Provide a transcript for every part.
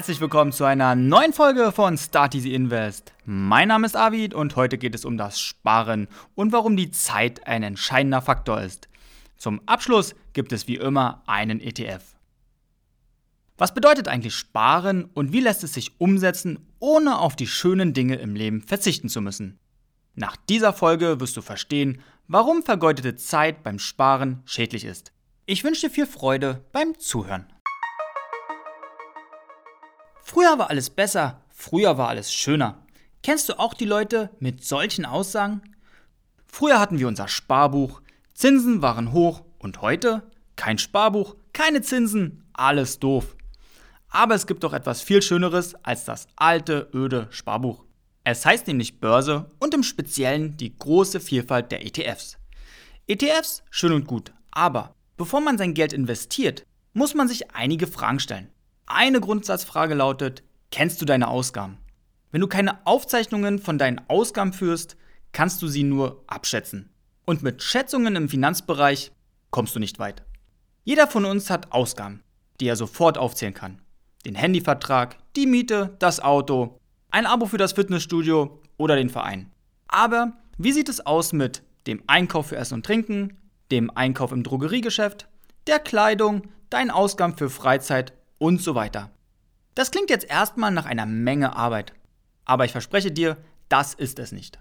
herzlich willkommen zu einer neuen Folge von Start Easy Invest. Mein Name ist Avid und heute geht es um das Sparen und warum die Zeit ein entscheidender Faktor ist. Zum Abschluss gibt es wie immer einen ETF. Was bedeutet eigentlich Sparen und wie lässt es sich umsetzen, ohne auf die schönen Dinge im Leben verzichten zu müssen? Nach dieser Folge wirst du verstehen, warum vergeudete Zeit beim Sparen schädlich ist. Ich wünsche dir viel Freude beim Zuhören. Früher war alles besser, früher war alles schöner. Kennst du auch die Leute mit solchen Aussagen? Früher hatten wir unser Sparbuch, Zinsen waren hoch und heute kein Sparbuch, keine Zinsen, alles doof. Aber es gibt doch etwas viel Schöneres als das alte, öde Sparbuch. Es heißt nämlich Börse und im Speziellen die große Vielfalt der ETFs. ETFs, schön und gut, aber bevor man sein Geld investiert, muss man sich einige Fragen stellen. Eine Grundsatzfrage lautet, kennst du deine Ausgaben? Wenn du keine Aufzeichnungen von deinen Ausgaben führst, kannst du sie nur abschätzen. Und mit Schätzungen im Finanzbereich kommst du nicht weit. Jeder von uns hat Ausgaben, die er sofort aufzählen kann. Den Handyvertrag, die Miete, das Auto, ein Abo für das Fitnessstudio oder den Verein. Aber wie sieht es aus mit dem Einkauf für Essen und Trinken, dem Einkauf im Drogeriegeschäft, der Kleidung, deinen Ausgaben für Freizeit und so weiter. Das klingt jetzt erstmal nach einer Menge Arbeit. Aber ich verspreche dir, das ist es nicht.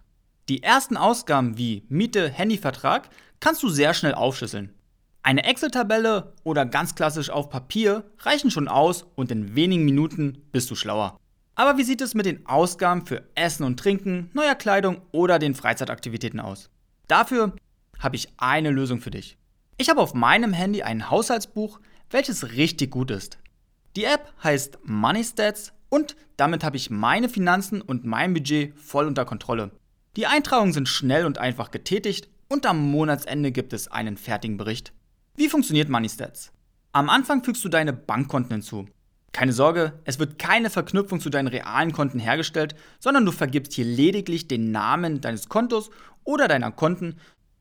Die ersten Ausgaben wie Miete, Handyvertrag kannst du sehr schnell aufschlüsseln. Eine Excel-Tabelle oder ganz klassisch auf Papier reichen schon aus und in wenigen Minuten bist du schlauer. Aber wie sieht es mit den Ausgaben für Essen und Trinken, neuer Kleidung oder den Freizeitaktivitäten aus? Dafür habe ich eine Lösung für dich. Ich habe auf meinem Handy ein Haushaltsbuch, welches richtig gut ist. Die App heißt MoneyStats und damit habe ich meine Finanzen und mein Budget voll unter Kontrolle. Die Eintragungen sind schnell und einfach getätigt und am Monatsende gibt es einen fertigen Bericht. Wie funktioniert MoneyStats? Am Anfang fügst du deine Bankkonten hinzu. Keine Sorge, es wird keine Verknüpfung zu deinen realen Konten hergestellt, sondern du vergibst hier lediglich den Namen deines Kontos oder deiner Konten,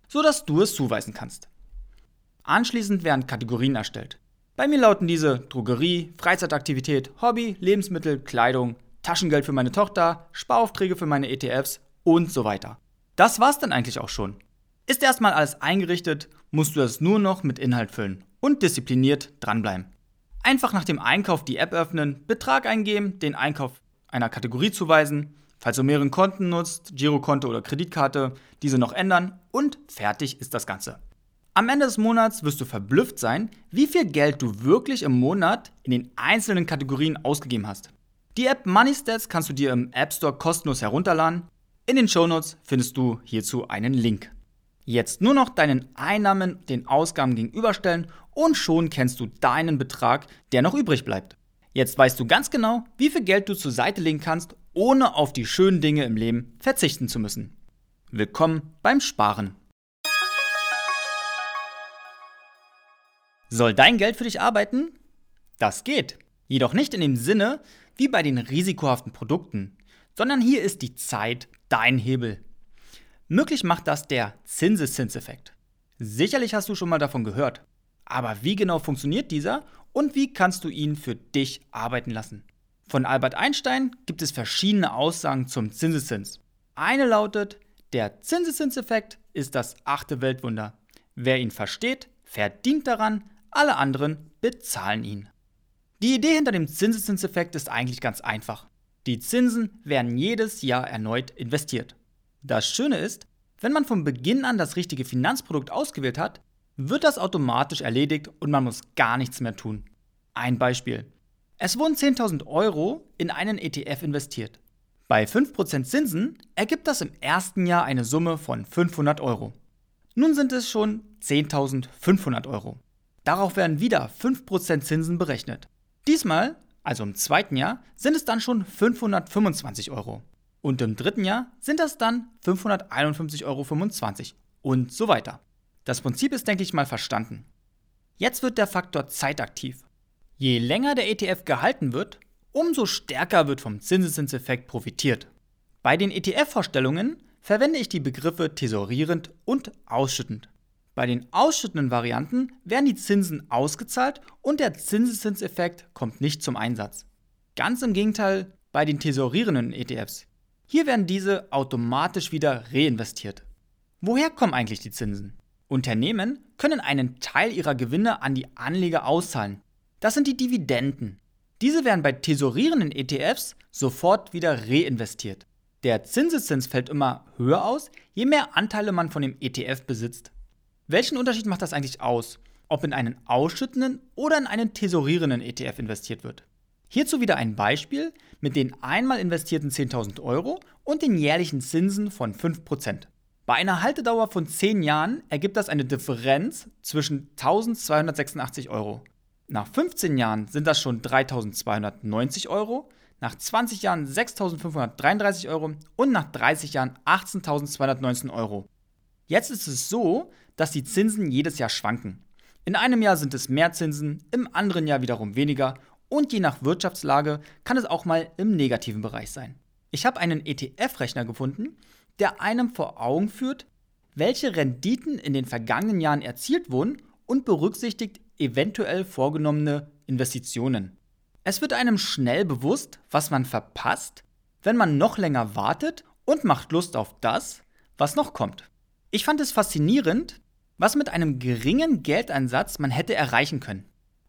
sodass du es zuweisen kannst. Anschließend werden Kategorien erstellt. Bei mir lauten diese Drogerie, Freizeitaktivität, Hobby, Lebensmittel, Kleidung, Taschengeld für meine Tochter, Sparaufträge für meine ETFs und so weiter. Das war's dann eigentlich auch schon. Ist erstmal alles eingerichtet, musst du es nur noch mit Inhalt füllen und diszipliniert dranbleiben. Einfach nach dem Einkauf die App öffnen, Betrag eingeben, den Einkauf einer Kategorie zuweisen, falls du mehrere Konten nutzt, Girokonto oder Kreditkarte, diese noch ändern und fertig ist das Ganze. Am Ende des Monats wirst du verblüfft sein, wie viel Geld du wirklich im Monat in den einzelnen Kategorien ausgegeben hast. Die App MoneyStats kannst du dir im App Store kostenlos herunterladen. In den Shownotes findest du hierzu einen Link. Jetzt nur noch deinen Einnahmen den Ausgaben gegenüberstellen und schon kennst du deinen Betrag, der noch übrig bleibt. Jetzt weißt du ganz genau, wie viel Geld du zur Seite legen kannst, ohne auf die schönen Dinge im Leben verzichten zu müssen. Willkommen beim Sparen. Soll dein Geld für dich arbeiten? Das geht. Jedoch nicht in dem Sinne wie bei den risikohaften Produkten, sondern hier ist die Zeit dein Hebel. Möglich macht das der Zinseszinseffekt. Sicherlich hast du schon mal davon gehört. Aber wie genau funktioniert dieser und wie kannst du ihn für dich arbeiten lassen? Von Albert Einstein gibt es verschiedene Aussagen zum Zinseszins. Eine lautet, der Zinseszinseffekt ist das achte Weltwunder. Wer ihn versteht, verdient daran, alle anderen bezahlen ihn. Die Idee hinter dem Zinseszinseffekt ist eigentlich ganz einfach. Die Zinsen werden jedes Jahr erneut investiert. Das Schöne ist, wenn man von Beginn an das richtige Finanzprodukt ausgewählt hat, wird das automatisch erledigt und man muss gar nichts mehr tun. Ein Beispiel. Es wurden 10.000 Euro in einen ETF investiert. Bei 5% Zinsen ergibt das im ersten Jahr eine Summe von 500 Euro. Nun sind es schon 10.500 Euro. Darauf werden wieder 5% Zinsen berechnet. Diesmal, also im zweiten Jahr, sind es dann schon 525 Euro. Und im dritten Jahr sind das dann 551,25 Euro und so weiter. Das Prinzip ist, denke ich mal, verstanden. Jetzt wird der Faktor Zeit aktiv. Je länger der ETF gehalten wird, umso stärker wird vom Zinseszinseffekt profitiert. Bei den ETF-Vorstellungen verwende ich die Begriffe tesorierend und ausschüttend. Bei den ausschüttenden Varianten werden die Zinsen ausgezahlt und der Zinseszinseffekt kommt nicht zum Einsatz. Ganz im Gegenteil bei den tesorierenden ETFs. Hier werden diese automatisch wieder reinvestiert. Woher kommen eigentlich die Zinsen? Unternehmen können einen Teil ihrer Gewinne an die Anleger auszahlen. Das sind die Dividenden. Diese werden bei tesorierenden ETFs sofort wieder reinvestiert. Der Zinseszins fällt immer höher aus, je mehr Anteile man von dem ETF besitzt. Welchen Unterschied macht das eigentlich aus, ob in einen ausschüttenden oder in einen tesorierenden ETF investiert wird? Hierzu wieder ein Beispiel mit den einmal investierten 10.000 Euro und den jährlichen Zinsen von 5%. Bei einer Haltedauer von 10 Jahren ergibt das eine Differenz zwischen 1286 Euro. Nach 15 Jahren sind das schon 3290 Euro, nach 20 Jahren 6533 Euro und nach 30 Jahren 18.219 Euro. Jetzt ist es so, dass die Zinsen jedes Jahr schwanken. In einem Jahr sind es mehr Zinsen, im anderen Jahr wiederum weniger und je nach Wirtschaftslage kann es auch mal im negativen Bereich sein. Ich habe einen ETF-Rechner gefunden, der einem vor Augen führt, welche Renditen in den vergangenen Jahren erzielt wurden und berücksichtigt eventuell vorgenommene Investitionen. Es wird einem schnell bewusst, was man verpasst, wenn man noch länger wartet und macht Lust auf das, was noch kommt. Ich fand es faszinierend, was mit einem geringen Geldeinsatz man hätte erreichen können.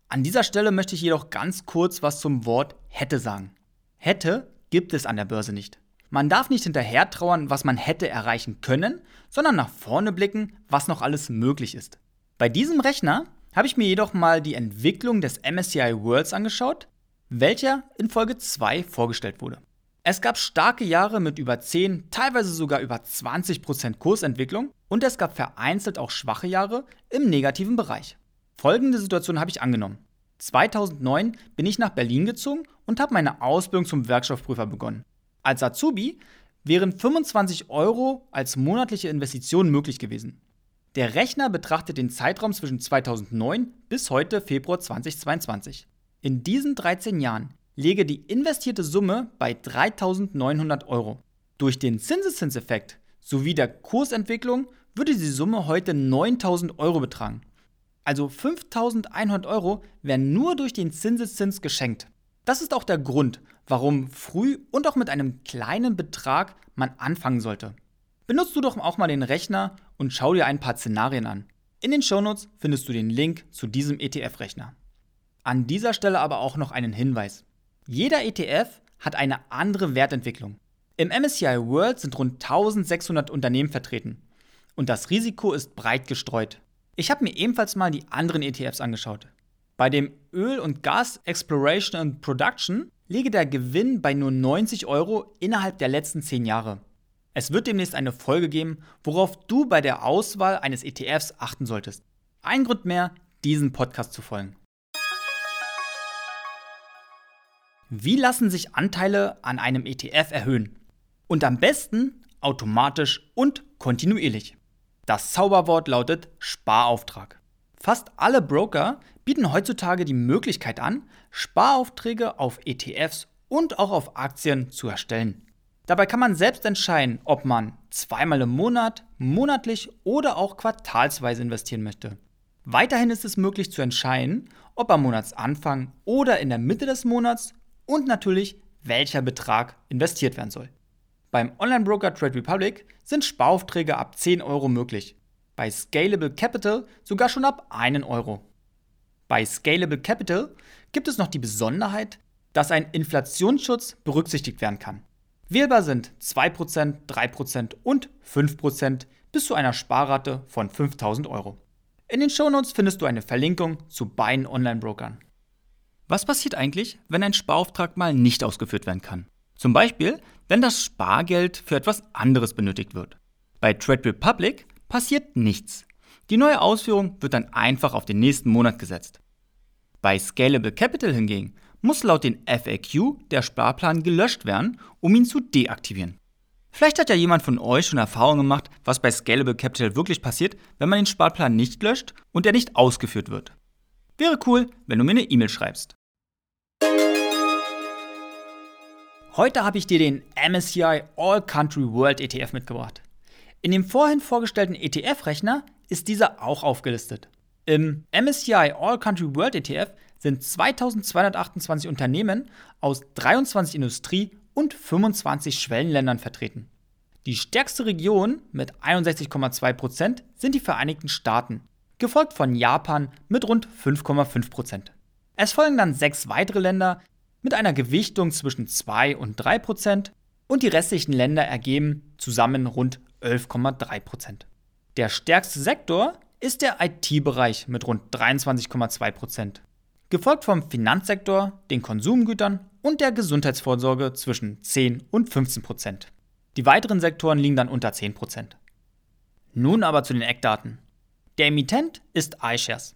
An dieser Stelle möchte ich jedoch ganz kurz was zum Wort hätte sagen. Hätte gibt es an der Börse nicht. Man darf nicht hinterher trauern, was man hätte erreichen können, sondern nach vorne blicken, was noch alles möglich ist. Bei diesem Rechner habe ich mir jedoch mal die Entwicklung des MSCI Worlds angeschaut, welcher in Folge 2 vorgestellt wurde. Es gab starke Jahre mit über 10, teilweise sogar über 20% Kursentwicklung und es gab vereinzelt auch schwache Jahre im negativen Bereich. Folgende Situation habe ich angenommen. 2009 bin ich nach Berlin gezogen und habe meine Ausbildung zum Werkstoffprüfer begonnen. Als Azubi wären 25 Euro als monatliche Investition möglich gewesen. Der Rechner betrachtet den Zeitraum zwischen 2009 bis heute Februar 2022. In diesen 13 Jahren lege die investierte Summe bei 3.900 Euro. Durch den Zinseszinseffekt sowie der Kursentwicklung würde die Summe heute 9.000 Euro betragen. Also 5.100 Euro werden nur durch den Zinseszins geschenkt. Das ist auch der Grund, warum früh und auch mit einem kleinen Betrag man anfangen sollte. Benutzt du doch auch mal den Rechner und schau dir ein paar Szenarien an. In den Shownotes findest du den Link zu diesem ETF-Rechner. An dieser Stelle aber auch noch einen Hinweis. Jeder ETF hat eine andere Wertentwicklung. Im MSCI World sind rund 1600 Unternehmen vertreten und das Risiko ist breit gestreut. Ich habe mir ebenfalls mal die anderen ETFs angeschaut. Bei dem Öl- und Gas Exploration and Production liege der Gewinn bei nur 90 Euro innerhalb der letzten 10 Jahre. Es wird demnächst eine Folge geben, worauf du bei der Auswahl eines ETFs achten solltest. Ein Grund mehr, diesen Podcast zu folgen. Wie lassen sich Anteile an einem ETF erhöhen? Und am besten automatisch und kontinuierlich. Das Zauberwort lautet Sparauftrag. Fast alle Broker bieten heutzutage die Möglichkeit an, Sparaufträge auf ETFs und auch auf Aktien zu erstellen. Dabei kann man selbst entscheiden, ob man zweimal im Monat, monatlich oder auch quartalsweise investieren möchte. Weiterhin ist es möglich zu entscheiden, ob am Monatsanfang oder in der Mitte des Monats und natürlich welcher Betrag investiert werden soll. Beim Online-Broker Trade Republic sind Sparaufträge ab 10 Euro möglich, bei Scalable Capital sogar schon ab 1 Euro. Bei Scalable Capital gibt es noch die Besonderheit, dass ein Inflationsschutz berücksichtigt werden kann. Wählbar sind 2%, 3% und 5% bis zu einer Sparrate von 5000 Euro. In den Shownotes findest du eine Verlinkung zu beiden Online-Brokern. Was passiert eigentlich, wenn ein Sparauftrag mal nicht ausgeführt werden kann? Zum Beispiel, wenn das Spargeld für etwas anderes benötigt wird. Bei Trade Republic passiert nichts. Die neue Ausführung wird dann einfach auf den nächsten Monat gesetzt. Bei Scalable Capital hingegen muss laut den FAQ der Sparplan gelöscht werden, um ihn zu deaktivieren. Vielleicht hat ja jemand von euch schon Erfahrung gemacht, was bei Scalable Capital wirklich passiert, wenn man den Sparplan nicht löscht und er nicht ausgeführt wird. Wäre cool, wenn du mir eine E-Mail schreibst. Heute habe ich dir den MSCI All Country World ETF mitgebracht. In dem vorhin vorgestellten ETF-Rechner ist dieser auch aufgelistet. Im MSCI All Country World ETF sind 2228 Unternehmen aus 23 Industrie- und 25 Schwellenländern vertreten. Die stärkste Region mit 61,2% sind die Vereinigten Staaten, gefolgt von Japan mit rund 5,5%. Es folgen dann sechs weitere Länder mit einer Gewichtung zwischen 2 und 3% und die restlichen Länder ergeben zusammen rund 11,3%. Der stärkste Sektor ist der IT-Bereich mit rund 23,2%, gefolgt vom Finanzsektor, den Konsumgütern und der Gesundheitsvorsorge zwischen 10 und 15%. Die weiteren Sektoren liegen dann unter 10%. Nun aber zu den Eckdaten. Der Emittent ist iShares.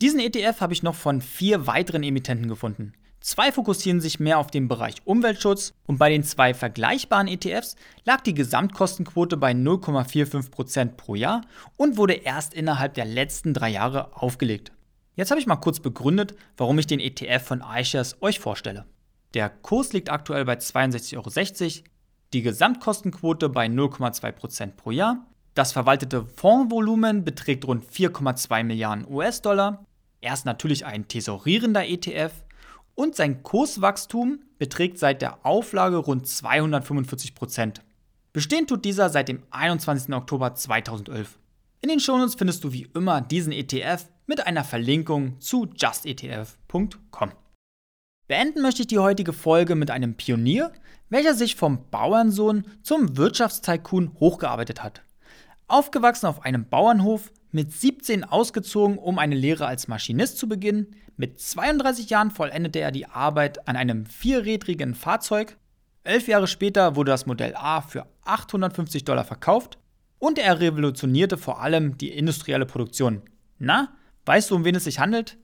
Diesen ETF habe ich noch von vier weiteren Emittenten gefunden. Zwei fokussieren sich mehr auf den Bereich Umweltschutz und bei den zwei vergleichbaren ETFs lag die Gesamtkostenquote bei 0,45% pro Jahr und wurde erst innerhalb der letzten drei Jahre aufgelegt. Jetzt habe ich mal kurz begründet, warum ich den ETF von iShares euch vorstelle. Der Kurs liegt aktuell bei 62,60 Euro, die Gesamtkostenquote bei 0,2% pro Jahr, das verwaltete Fondsvolumen beträgt rund 4,2 Milliarden US-Dollar, er ist natürlich ein tesorierender ETF und sein Kurswachstum beträgt seit der Auflage rund 245 Prozent. Bestehen tut dieser seit dem 21. Oktober 2011. In den Shownotes findest du wie immer diesen ETF mit einer Verlinkung zu justetf.com. Beenden möchte ich die heutige Folge mit einem Pionier, welcher sich vom Bauernsohn zum Wirtschaftstycoon hochgearbeitet hat. Aufgewachsen auf einem Bauernhof, mit 17 ausgezogen, um eine Lehre als Maschinist zu beginnen, mit 32 Jahren vollendete er die Arbeit an einem vierrädrigen Fahrzeug. Elf Jahre später wurde das Modell A für 850 Dollar verkauft und er revolutionierte vor allem die industrielle Produktion. Na, weißt du, um wen es sich handelt?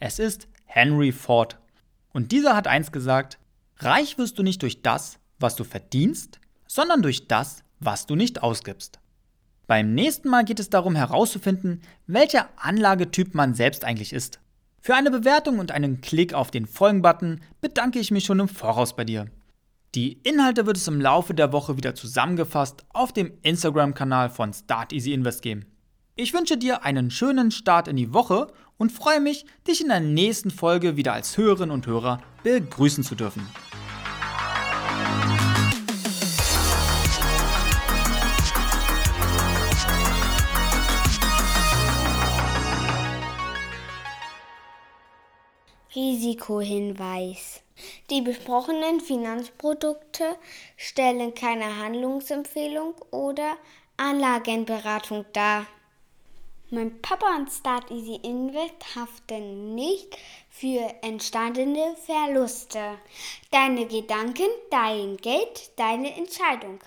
Es ist Henry Ford. Und dieser hat eins gesagt, reich wirst du nicht durch das, was du verdienst, sondern durch das, was du nicht ausgibst. Beim nächsten Mal geht es darum herauszufinden, welcher Anlagetyp man selbst eigentlich ist. Für eine Bewertung und einen Klick auf den Folgen-Button bedanke ich mich schon im Voraus bei dir. Die Inhalte wird es im Laufe der Woche wieder zusammengefasst auf dem Instagram-Kanal von Start Easy Invest geben. Ich wünsche dir einen schönen Start in die Woche und freue mich, dich in der nächsten Folge wieder als Hörerin und Hörer begrüßen zu dürfen. Risikohinweis. Die besprochenen Finanzprodukte stellen keine Handlungsempfehlung oder Anlagenberatung dar. Mein Papa und Start Easy Invest haften nicht für entstandene Verluste. Deine Gedanken, dein Geld, deine Entscheidung.